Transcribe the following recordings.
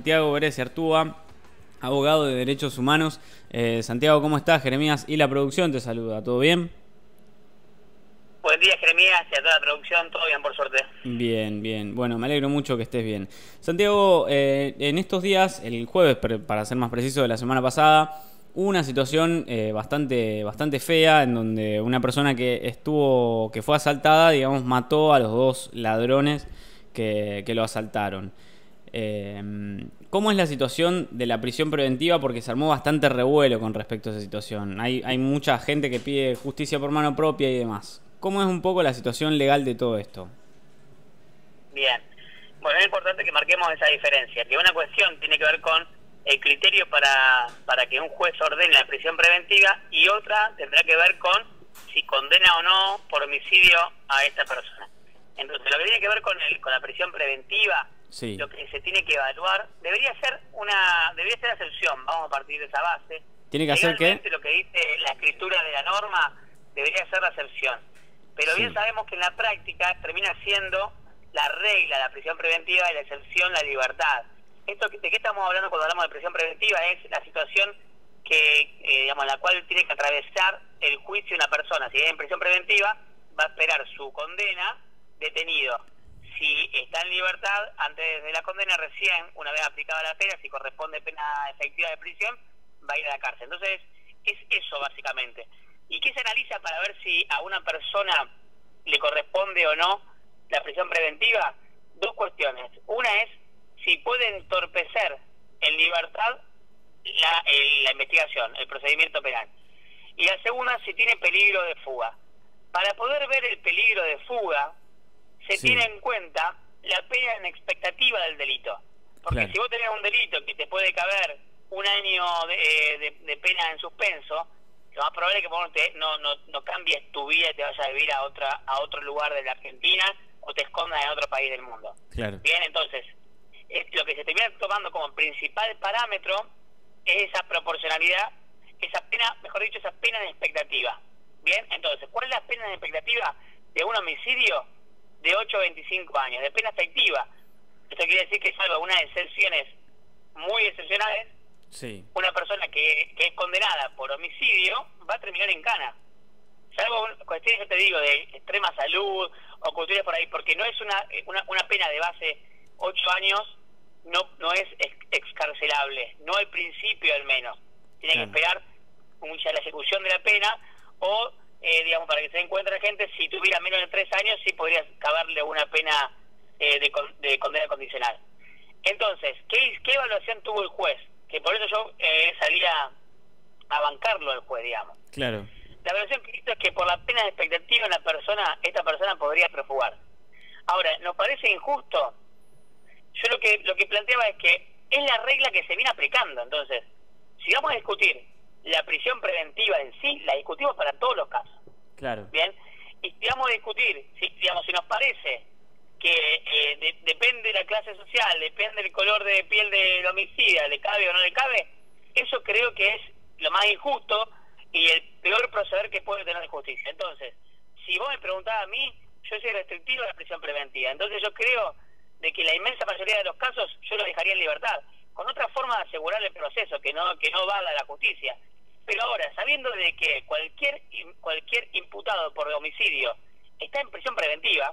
Santiago Vélez Artúa, abogado de Derechos Humanos. Eh, Santiago, ¿cómo estás? Jeremías y la producción te saluda, ¿todo bien? Buen día, Jeremías, y a toda la producción, todo bien, por suerte. Bien, bien. Bueno, me alegro mucho que estés bien. Santiago, eh, en estos días, el jueves, para ser más preciso, de la semana pasada, hubo una situación eh, bastante, bastante fea en donde una persona que estuvo, que fue asaltada, digamos, mató a los dos ladrones que, que lo asaltaron. Em, ¿Cómo es la situación de la prisión preventiva? Porque se armó bastante revuelo con respecto a esa situación. Hay, hay mucha gente que pide justicia por mano propia y demás. ¿Cómo es un poco la situación legal de todo esto? Bien. Bueno, es importante que marquemos esa diferencia, que una cuestión tiene que ver con el criterio para, para que un juez ordene la prisión preventiva y otra tendrá que ver con si condena o no por homicidio a esta persona. Entonces, lo que tiene que ver con, el, con la prisión preventiva lo que se tiene que evaluar. Debería ser una debería ser excepción vamos a partir de esa base. Tiene que hacer qué lo que dice la escritura de la norma debería ser la excepción. Pero bien sabemos que en la práctica termina siendo la regla la prisión preventiva y la excepción la libertad. Esto de qué estamos hablando cuando hablamos de prisión preventiva es la situación que eh, digamos la cual tiene que atravesar el juicio una persona. Si es en prisión preventiva va a esperar su condena detenido si está en libertad, antes de la condena, recién, una vez aplicada la pena, si corresponde pena efectiva de prisión, va a ir a la cárcel. Entonces, es eso básicamente. ¿Y qué se analiza para ver si a una persona le corresponde o no la prisión preventiva? Dos cuestiones. Una es si puede entorpecer en libertad la, la investigación, el procedimiento penal. Y la segunda, si tiene peligro de fuga. Para poder ver el peligro de fuga, se tiene en cuenta la pena en expectativa del delito. Porque si vos tenés un delito que te puede caber un año de, de, pena en suspenso, lo más probable es que vos no, no, no cambies tu vida y te vayas a vivir a otra a otro lugar de la Argentina o te escondas en otro país del mundo. Bien, entonces, lo que se termina tomando como principal parámetro es esa proporcionalidad, esa pena, mejor dicho, esa pena de expectativa. Bien, entonces, ¿cuál es la pena de expectativa de un homicidio? De 8 a 25 años, de pena efectiva. Esto quiere decir que salvo unas excepciones muy excepcionales, sí. una persona que, que es condenada por homicidio va a terminar en cana. Salvo cuestiones, yo te digo, de extrema salud o cuestiones por ahí, porque no es una, una, una pena de base 8 años, no, no es excarcelable, no al principio al menos. Tiene que esperar mucha la ejecución de la pena o eh, digamos, para que se encuentre gente, si tuviera menos de tres años, sí podría caberle una pena eh, de, condena condicional. Entonces, ¿qué, ¿qué evaluación tuvo el juez? Que por eso yo eh, salía a bancarlo al juez, digamos. Claro. La evaluación que hizo es que por la pena de expectativa la persona, esta persona podría profugar. Ahora, ¿nos parece injusto? Yo lo que lo que planteaba es que es la regla que se viene aplicando. Entonces, si vamos a discutir la prisión preventiva en sí, la discutimos para todos los casos. Claro. Bien, y vamos a discutir, si, digamos, si nos parece que eh, depende de la clase social, depende del color de piel del homicida, le cabe o no le cabe, eso creo que es lo más injusto y el peor proceder que puede tener la justicia. Entonces, si vos me preguntás a mí, yo soy restrictivo a la prisión preventiva. Entonces yo creo de que la inmensa mayoría de los casos yo lo dejaría en libertad, con otra forma de asegurar el proceso, que no que no valga la justicia. Pero ahora, sabiendo de que cualquier cualquier imputado por homicidio está en prisión preventiva,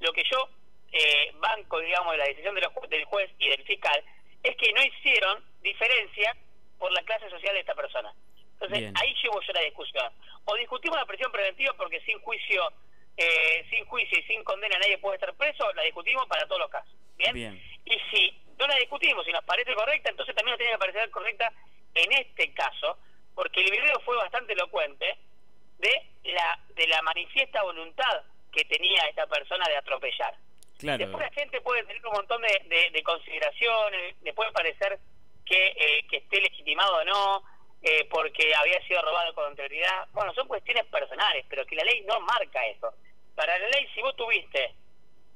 lo que yo eh, banco, digamos, de la decisión de los, del juez y del fiscal es que no hicieron diferencia por la clase social de esta persona. Entonces, ahí llevo yo la discusión. O discutimos la prisión preventiva porque sin juicio eh, sin juicio y sin condena nadie puede estar preso, la discutimos para todos los casos. ¿Bien? Bien. Y si no la discutimos y nos parece correcta, entonces también nos tiene que parecer correcta en este caso, porque el video fue bastante elocuente de la de la manifiesta voluntad que tenía esta persona de atropellar. Después la gente puede tener un montón de, de, consideraciones, le puede parecer que, eh, que esté legitimado o no, eh, porque había sido robado con anterioridad. Bueno, son cuestiones personales, pero que la ley no marca eso. Para la ley, si vos tuviste,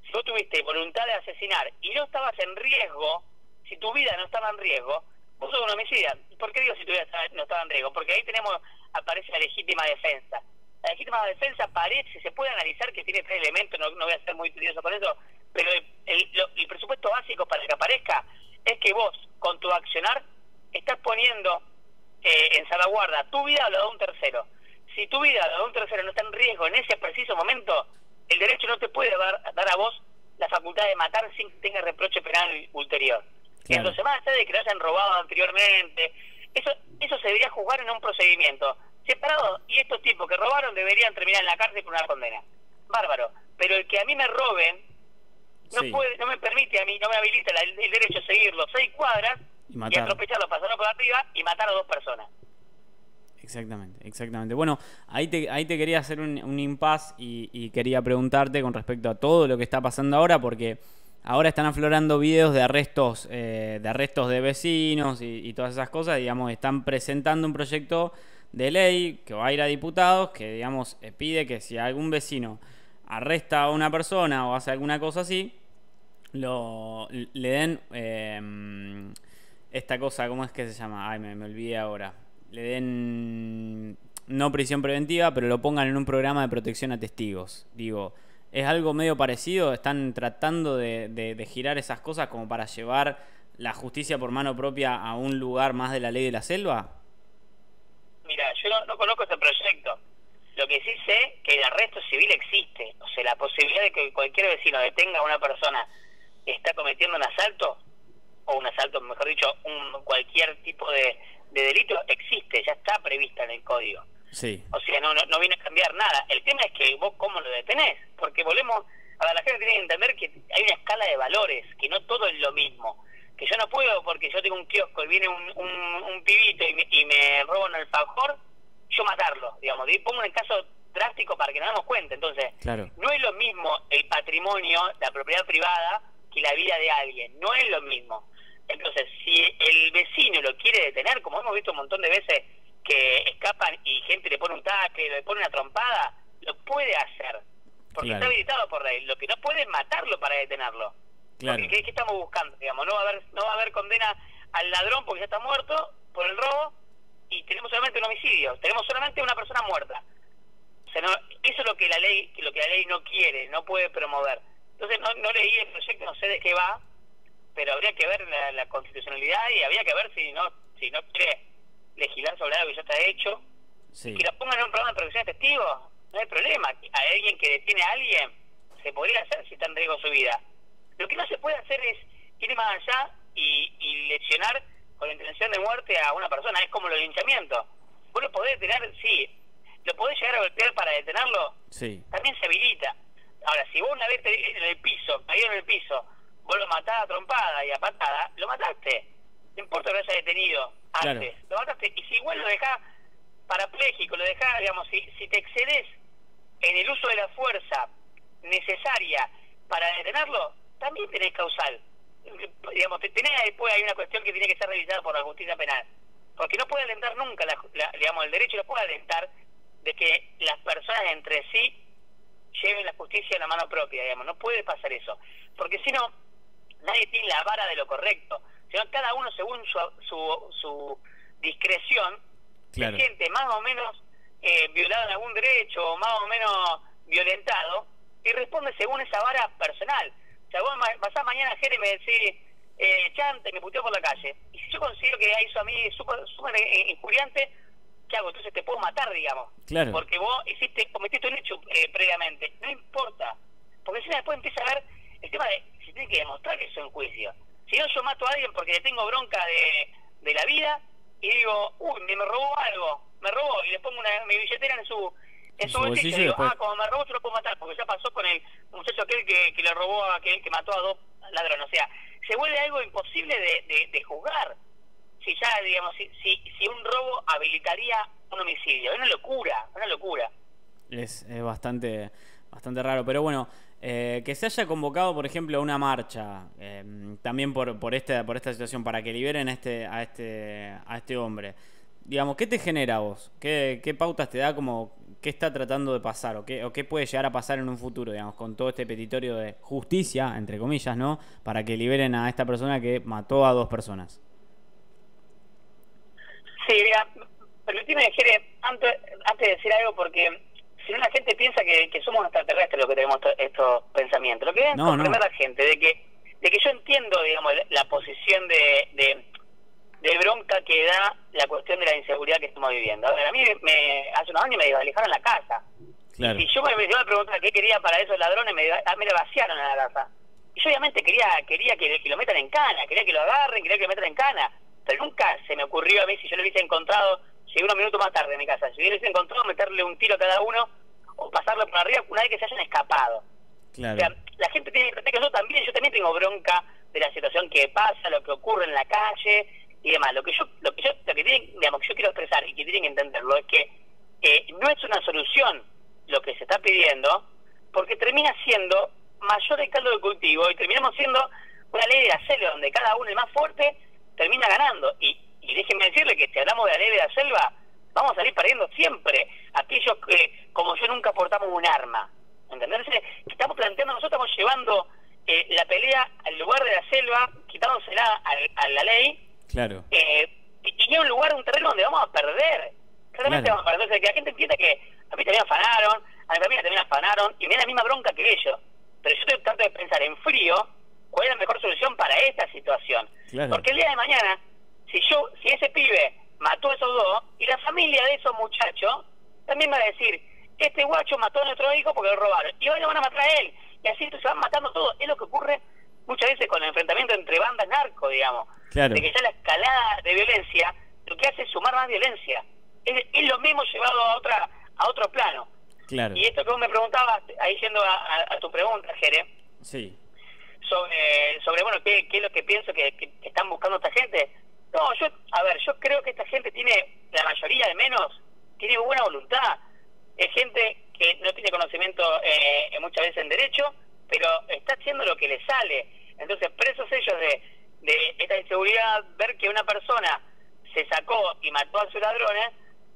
si vos tuviste voluntad de asesinar y no estabas en riesgo, si tu vida no estaba en riesgo, vos sos un homicida. ¿Por qué digo si tu vida no estaba en riesgo? Porque ahí tenemos, aparece la legítima defensa. La legítima defensa parece, se puede analizar que tiene tres elementos, no, voy a ser muy curioso con eso, pero el, el, presupuesto básico para que aparezca es que vos, con tu accionar, estás poniendo eh, en salvaguarda tu vida o la de un tercero. Si tu vida o la de un tercero no está en riesgo en ese preciso momento, el derecho no te puede dar, dar a vos la facultad de matar sin que tenga reproche penal ulterior. Entonces, más allá de que lo hayan robado anteriormente, eso, eso se debería juzgar en un procedimiento separado. Y estos tipos que robaron deberían terminar en la cárcel por una condena. Bárbaro. Pero el que a mí me roben, no puede no me permite a mí, no me habilita el, derecho a seguirlo seis cuadras y, y atropellarlo, pasarlo por arriba y matar a dos personas. Exactamente, exactamente. Bueno, ahí te, ahí te quería hacer un, un impas y, quería preguntarte con respecto a todo lo que está pasando ahora, porque ahora están aflorando videos de arrestos, eh, de arrestos de vecinos y, todas esas cosas, digamos, están presentando un proyecto de ley que va a ir a diputados que, digamos, eh, pide que si algún vecino arresta a una persona o hace alguna cosa así, lo, le den em, esta cosa, ¿cómo es que se llama? Ay, me, me olvidé ahora. Le den no prisión preventiva, pero lo pongan en un programa de protección a testigos. Digo, ¿es algo medio parecido? ¿Están tratando de, de, girar esas cosas como para llevar la justicia por mano propia a un lugar más de la ley de la selva? Mira, yo no, no conozco ese proyecto. Lo que sí sé que el arresto civil existe. O sea, la posibilidad de que cualquier vecino detenga a una persona que está cometiendo un asalto, o un asalto, mejor dicho, un cualquier tipo de, delito, existe, ya está prevista en el código. Sí. O sea, no, no, viene a cambiar nada. El tema es que vos cómo lo detenés, porque volvemos, a la gente tiene que entender que hay una escala de valores, que no todo es lo mismo. Que yo no puedo, porque yo tengo un kiosco y viene un, un, pibito y me, y me roba un alfajor, yo matarlo, digamos. Y pongo un caso drástico para que nos demos cuenta. Entonces, no es lo mismo el patrimonio, la propiedad privada, que la vida de alguien. No es lo mismo. Entonces, si el vecino lo quiere detener, como hemos visto un montón de veces gente le pone un taque, le pone una trompada, lo puede hacer. Porque está habilitado por ley. Lo que no puede es matarlo para detenerlo. Claro. Porque, ¿qué, estamos buscando? Digamos, no va a haber no va a haber condena al ladrón porque ya está muerto por el robo y tenemos solamente un homicidio, tenemos solamente una persona muerta. O sea, no, eso es lo que la ley lo que la ley no quiere, no puede promover. Entonces no, no leí el proyecto, no sé de qué va, pero habría que ver la, constitucionalidad y habría que ver si no si no quiere legislar sobre algo que ya está hecho. Sí. Que lo pongan en un programa de protección de testigos, no hay problema. A alguien que detiene a alguien se podría hacer si está en riesgo su vida. Lo que no se puede hacer es ir más allá y, y lesionar con la intención de muerte a una persona. Es como los linchamientos. Vos lo podés detener, sí. ¿Lo podés llegar a golpear para detenerlo? Sí. También se habilita. Ahora, si vos una vez te en el piso, caído en el piso, vos lo matás a trompada y a patada, lo mataste. No importa que lo hayas detenido antes, lo mataste. Y si igual lo dejás parapléjico, lo dejás, digamos, si, si te excedes en el uso de la fuerza necesaria para detenerlo, también tenés causal. Digamos, tenés después hay una cuestión que tiene que ser revisada por la justicia penal, porque no puede alentar nunca, la, digamos, el derecho no puede alentar de que las personas entre sí lleven la justicia en la mano propia, digamos, no puede pasar eso, porque si no, nadie tiene la vara de lo correcto, sino cada uno según su, su, su discreción se siente más o menos eh, violado en algún derecho o más o menos violentado y responde según esa vara personal. O sea, vos pasás mañana a Jerez y me decís, eh, chante, me puteó por la calle. Y si yo considero que hizo a mí súper super injuriante, ¿qué hago? Entonces te puedo matar, digamos. Claro. Porque vos hiciste, cometiste un hecho eh, previamente. No importa. Porque si después empieza a ver el tema de si tiene que demostrar que eso en juicio. Si no, yo mato a alguien porque le tengo bronca de, de la vida y digo, uy, me, me robó algo, me robó, y le pongo una, mi billetera en su en su bolsillo, digo, ah, como me robó, se lo puedo matar, porque ya pasó con el muchacho aquel que, que le robó a aquel que mató a dos ladrones. O sea, se vuelve algo imposible de, de, juzgar. Si ya, digamos, si, si, si, un robo habilitaría un homicidio. Es una locura, una locura. Es, es bastante, bastante raro, pero bueno. Eh, que se haya convocado, por ejemplo, a una marcha, eh, también por, por, esta, por esta situación, para que liberen este, a este, a este hombre digamos, ¿qué te genera vos? ¿Qué, ¿Qué, pautas te da como qué está tratando de pasar o qué, o qué puede llegar a pasar en un futuro, digamos, con todo este petitorio de justicia, entre comillas, ¿no? Para que liberen a esta persona que mató a dos personas. Sí, mira, permíteme, Jere, antes, antes de decir algo, porque si no la gente piensa que, somos extraterrestres los que tenemos estos pensamientos. Lo que debe no, comprender la gente de que de que yo entiendo, digamos, la posición de, de, de, bronca que da la cuestión de la inseguridad que estamos viviendo. A ver, a mí me, hace unos años me alejaron la casa. Y yo me, yo me preguntaba qué quería para esos ladrones, me, ah, me vaciaron en la casa. Y yo obviamente quería quería que, lo metan en cana, quería que lo agarren, quería que lo metan en cana. Pero nunca se me ocurrió a mí, si yo lo hubiese encontrado, llegué unos minutos más tarde en mi casa, si hubiese encontrado, meterle un tiro a cada uno o pasarlo por arriba una vez que se hayan escapado. Claro. O sea, la gente tiene que yo también, yo también tengo bronca de la situación que pasa, lo que ocurre en la calle y demás. Lo que yo, lo que yo, lo que tienen, digamos, que yo quiero expresar y que tienen que entenderlo es que eh, no es una solución lo que se está pidiendo, porque termina siendo mayor el caldo de cultivo y terminamos siendo una ley de la selva donde cada uno, el más fuerte, termina ganando. Y, y déjenme decirle que si hablamos de la ley de la selva, vamos a salir perdiendo siempre. Aquellos que, como yo, nunca portamos un arma. ¿Entendés? Estamos planteando, nosotros estamos llevando eh, la pelea al lugar de la selva, quitándosela a, la ley. Claro. Eh, y es un lugar, un terreno donde vamos a perder. Claramente vamos a perder. Entonces, que la gente entienda que a mí también afanaron, a mi familia también afanaron, y me da la misma bronca que ellos. Pero yo estoy tratando de pensar en frío cuál es la mejor solución para esta situación. Porque el día de mañana, si yo, si ese pibe mató a esos dos, y la familia de esos muchachos también va a decir, este guacho mató a nuestro hijo porque lo robaron, y hoy lo van a matar a él, y así se van matando todos. Es lo que ocurre muchas veces con el enfrentamiento entre bandas narco, digamos. De que ya la escalada de violencia lo que hace es sumar más violencia. Es, es lo mismo llevado a otra a otro plano. Claro. Y esto que vos me preguntabas, ahí yendo a, tu pregunta, Jere, sí. sobre, sobre bueno, ¿qué, qué es lo que pienso que, que, están buscando esta gente. No, yo, a ver, yo creo que esta gente tiene, la mayoría al menos, tiene buena voluntad. Es gente que no tiene conocimiento eh, muchas veces en derecho, pero está haciendo lo que le sale. Entonces, presos ellos de, de esta inseguridad, ver que una persona se sacó y mató a sus ladrones,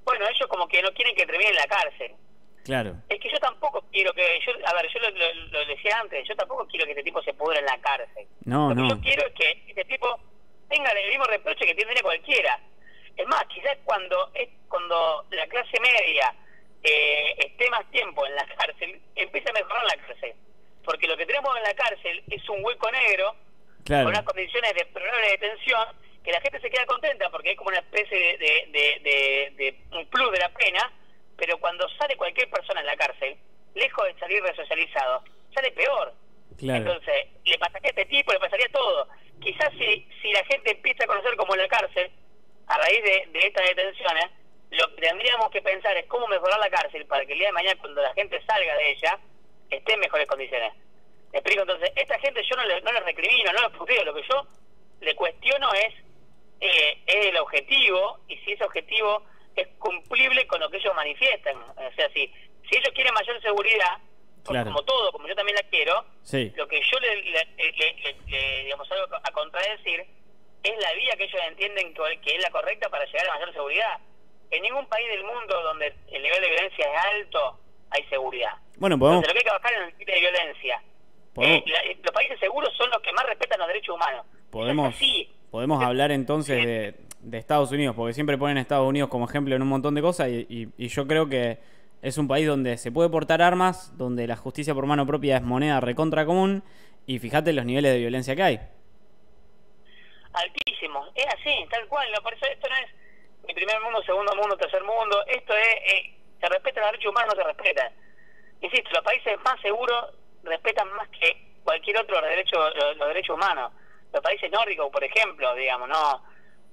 bueno, ellos como que no quieren que termine en la cárcel. Claro. Es que yo tampoco quiero que, yo, a ver, yo lo, decía antes, yo tampoco quiero que este tipo se pudra en la cárcel. No, lo no. que yo quiero es que este tipo tenga el mismo reproche que tiene cualquiera. Es más, quizás cuando es cuando la clase media eh, esté más tiempo en la cárcel, empieza a mejorar la cárcel. Porque lo que tenemos en la cárcel es un hueco negro, con unas condiciones de probable detención, que la gente se queda contenta porque es como una especie de, de, de, un plus de la pena, pero cuando sale cualquier persona en la cárcel, lejos de salir resocializado, sale peor. Entonces, le pasaría a este tipo, le pasaría todo. Quizás si, si la gente empieza a conocer como la cárcel, a raíz de, de estas detenciones, lo que tendríamos que pensar es cómo mejorar la cárcel para que el día de mañana, cuando la gente salga de ella, esté en mejores condiciones. ¿Me explico? Entonces, esta gente yo no le, no le recrimino, no le puteo, lo que yo le cuestiono es eh, es el objetivo y si ese objetivo es cumplible con lo que ellos manifiestan. O sea, si, si ellos quieren mayor seguridad, como todo, como yo también la quiero, lo que yo le, le, digamos, algo a contradecir es la vía que ellos entienden que, es la correcta para llegar a mayor seguridad. En ningún país del mundo donde el nivel de violencia es alto, hay seguridad. Bueno, podemos... lo que hay que bajar en el tipo de violencia. Eh, los países seguros son los que más respetan los derechos humanos. Podemos... Podemos hablar entonces de, Estados Unidos, porque siempre ponen Estados Unidos como ejemplo en un montón de cosas y, yo creo que es un país donde se puede portar armas, donde la justicia por mano propia es moneda recontra común y fíjate los niveles de violencia que hay. Altísimos, es así, tal cual. Por eso esto no es mi primer mundo, segundo mundo, tercer mundo. Esto es, eh, se respeta los derechos humanos, no se respetan. Insisto, los países más seguros respetan más que cualquier otro derecho, los derechos humanos los países nórdicos, por ejemplo, digamos, no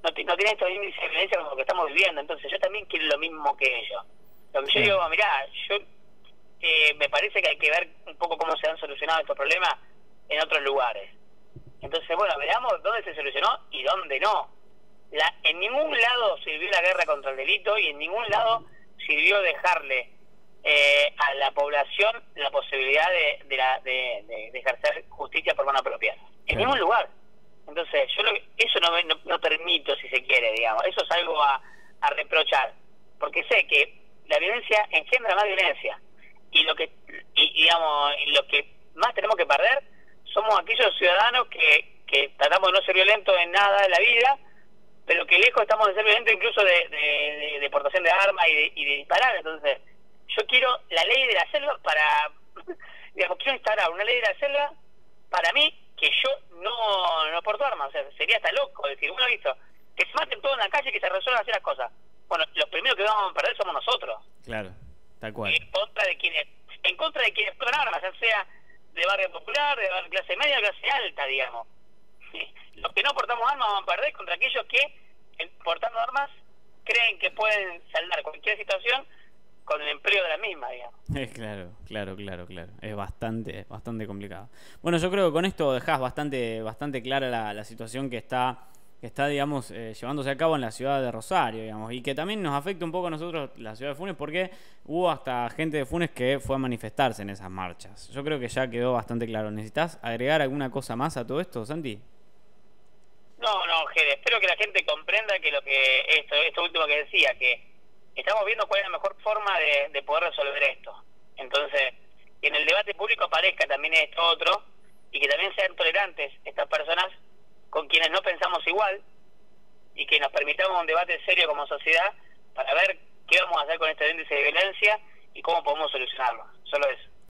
no, no tienen estos índices de violencia como lo que estamos viviendo. Entonces, yo también quiero lo mismo que ellos. Lo que yo digo, mirá, yo eh, me parece que hay que ver un poco cómo se han solucionado estos problemas en otros lugares. Entonces, bueno, veamos dónde se solucionó y dónde no. La, en ningún lado sirvió la guerra contra el delito y en ningún lado sirvió dejarle eh, a la población la posibilidad de, de, la, de, ejercer justicia por mano propia. En ningún lugar. Entonces, yo eso no, no, permito, si se quiere, digamos. Eso es algo a, a reprochar. Porque sé que la violencia engendra más violencia. Y lo que, y, digamos, lo que más tenemos que perder somos aquellos ciudadanos que, que tratamos de no ser violentos en nada de la vida, pero que lejos estamos de ser violentos incluso de, de, de, portación de armas y de, y de disparar. Entonces, yo quiero la ley de la selva para, digamos, quiero instaurar una ley de la selva para mí que yo no, no porto armas. O sea, sería hasta loco decir, bueno, listo, que se maten todos en la calle y que se resuelvan así las cosas. Bueno, los primeros que vamos a perder somos nosotros. Claro, tal cual. En contra de quienes, en contra de quienes portan armas, ya sea de barrio popular, de barrio clase media, clase alta, digamos. Los que no portamos armas vamos a perder contra aquellos que, portando armas, creen que pueden saldar cualquier situación con el empleo de la misma, digamos. Es claro, claro, claro, claro. Es bastante, bastante complicado. Bueno, yo creo que con esto dejas bastante, bastante clara la, la situación que está, que está, digamos, eh, llevándose a cabo en la ciudad de Rosario, digamos, y que también nos afecta un poco a nosotros la ciudad de Funes, porque hubo hasta gente de Funes que fue a manifestarse en esas marchas. Yo creo que ya quedó bastante claro. ¿Necesitas agregar alguna cosa más a todo esto, Santi? No, no, Gede, espero que la gente comprenda que lo que esto, esto último que decía, que estamos viendo cuál es la mejor forma de, poder resolver esto. Entonces, que en el debate público aparezca también esto otro y que también sean tolerantes estas personas con quienes no pensamos igual y que nos permitamos un debate serio como sociedad para ver qué vamos a hacer con este índice de violencia y cómo podemos solucionarlo. Solo eso.